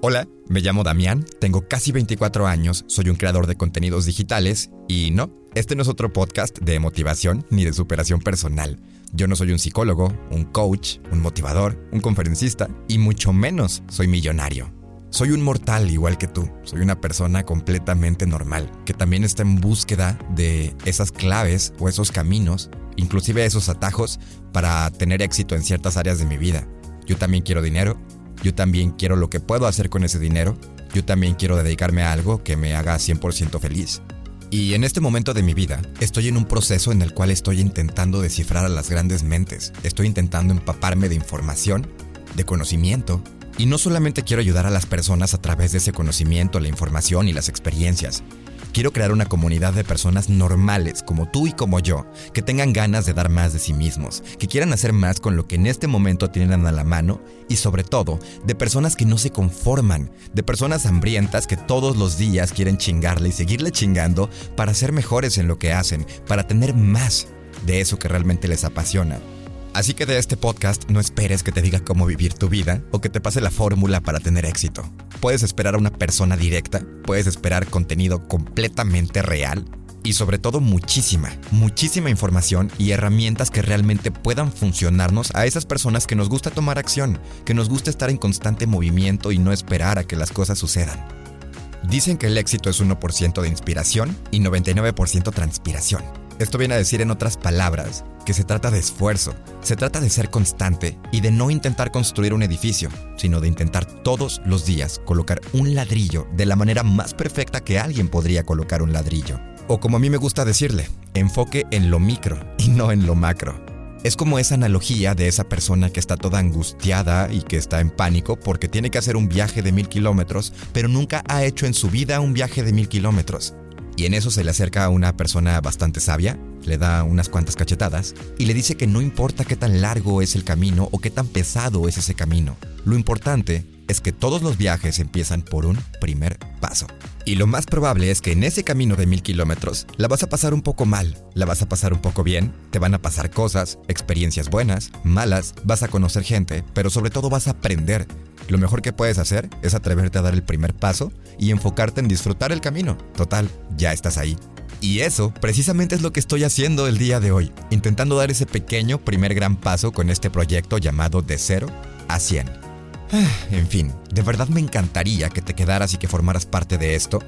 Hola, me llamo Damián, tengo casi 24 años, soy un creador de contenidos digitales y no, este no es otro podcast de motivación ni de superación personal. Yo no soy un psicólogo, un coach, un motivador, un conferencista y mucho menos soy millonario. Soy un mortal igual que tú, soy una persona completamente normal, que también está en búsqueda de esas claves o esos caminos, inclusive esos atajos para tener éxito en ciertas áreas de mi vida. Yo también quiero dinero, yo también quiero lo que puedo hacer con ese dinero, yo también quiero dedicarme a algo que me haga 100% feliz. Y en este momento de mi vida estoy en un proceso en el cual estoy intentando descifrar a las grandes mentes, estoy intentando empaparme de información, de conocimiento, y no solamente quiero ayudar a las personas a través de ese conocimiento, la información y las experiencias, Quiero crear una comunidad de personas normales como tú y como yo, que tengan ganas de dar más de sí mismos, que quieran hacer más con lo que en este momento tienen a la mano y sobre todo de personas que no se conforman, de personas hambrientas que todos los días quieren chingarle y seguirle chingando para ser mejores en lo que hacen, para tener más de eso que realmente les apasiona. Así que de este podcast no esperes que te diga cómo vivir tu vida o que te pase la fórmula para tener éxito. Puedes esperar a una persona directa, puedes esperar contenido completamente real y sobre todo muchísima, muchísima información y herramientas que realmente puedan funcionarnos a esas personas que nos gusta tomar acción, que nos gusta estar en constante movimiento y no esperar a que las cosas sucedan. Dicen que el éxito es 1% de inspiración y 99% transpiración. Esto viene a decir en otras palabras que se trata de esfuerzo, se trata de ser constante y de no intentar construir un edificio, sino de intentar todos los días colocar un ladrillo de la manera más perfecta que alguien podría colocar un ladrillo. O como a mí me gusta decirle, enfoque en lo micro y no en lo macro. Es como esa analogía de esa persona que está toda angustiada y que está en pánico porque tiene que hacer un viaje de mil kilómetros, pero nunca ha hecho en su vida un viaje de mil kilómetros. Y en eso se le acerca a una persona bastante sabia, le da unas cuantas cachetadas y le dice que no importa qué tan largo es el camino o qué tan pesado es ese camino. Lo importante es que todos los viajes empiezan por un primer paso. Y lo más probable es que en ese camino de mil kilómetros la vas a pasar un poco mal, la vas a pasar un poco bien, te van a pasar cosas, experiencias buenas, malas, vas a conocer gente, pero sobre todo vas a aprender, lo mejor que puedes hacer es atreverte a dar el primer paso y enfocarte en disfrutar el camino. Total, ya estás ahí. Y eso precisamente es lo que estoy haciendo el día de hoy, intentando dar ese pequeño primer gran paso con este proyecto llamado De Cero a 100. Ah, en fin, de verdad me encantaría que te quedaras y que formaras parte de esto,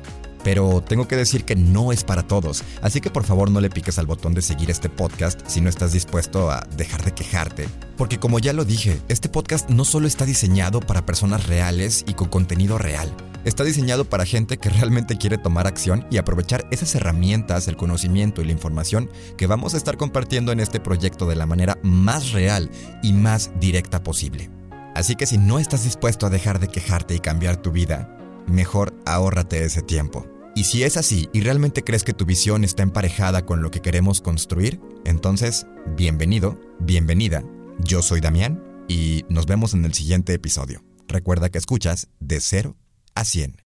pero tengo que decir que no es para todos, así que por favor no le piques al botón de seguir este podcast si no estás dispuesto a dejar de quejarte. Porque como ya lo dije, este podcast no solo está diseñado para personas reales y con contenido real, está diseñado para gente que realmente quiere tomar acción y aprovechar esas herramientas, el conocimiento y la información que vamos a estar compartiendo en este proyecto de la manera más real y más directa posible. Así que si no estás dispuesto a dejar de quejarte y cambiar tu vida, mejor ahórrate ese tiempo. Y si es así y realmente crees que tu visión está emparejada con lo que queremos construir, entonces, bienvenido, bienvenida. Yo soy Damián y nos vemos en el siguiente episodio. Recuerda que escuchas de 0 a 100.